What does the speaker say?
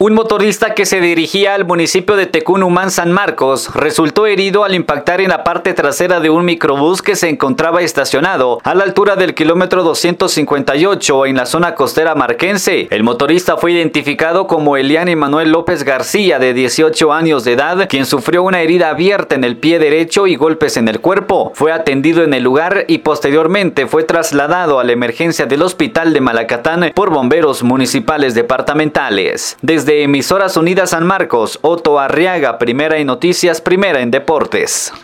Un motorista que se dirigía al municipio de Tecunumán, San Marcos, resultó herido al impactar en la parte trasera de un microbús que se encontraba estacionado a la altura del kilómetro 258 en la zona costera marquense. El motorista fue identificado como Elian Emanuel López García, de 18 años de edad, quien sufrió una herida abierta en el pie derecho y golpes en el cuerpo. Fue atendido en el lugar y posteriormente fue trasladado a la emergencia del hospital de Malacatán por bomberos municipales departamentales. Desde de Emisoras Unidas San Marcos, Otto Arriaga, primera en noticias, primera en deportes.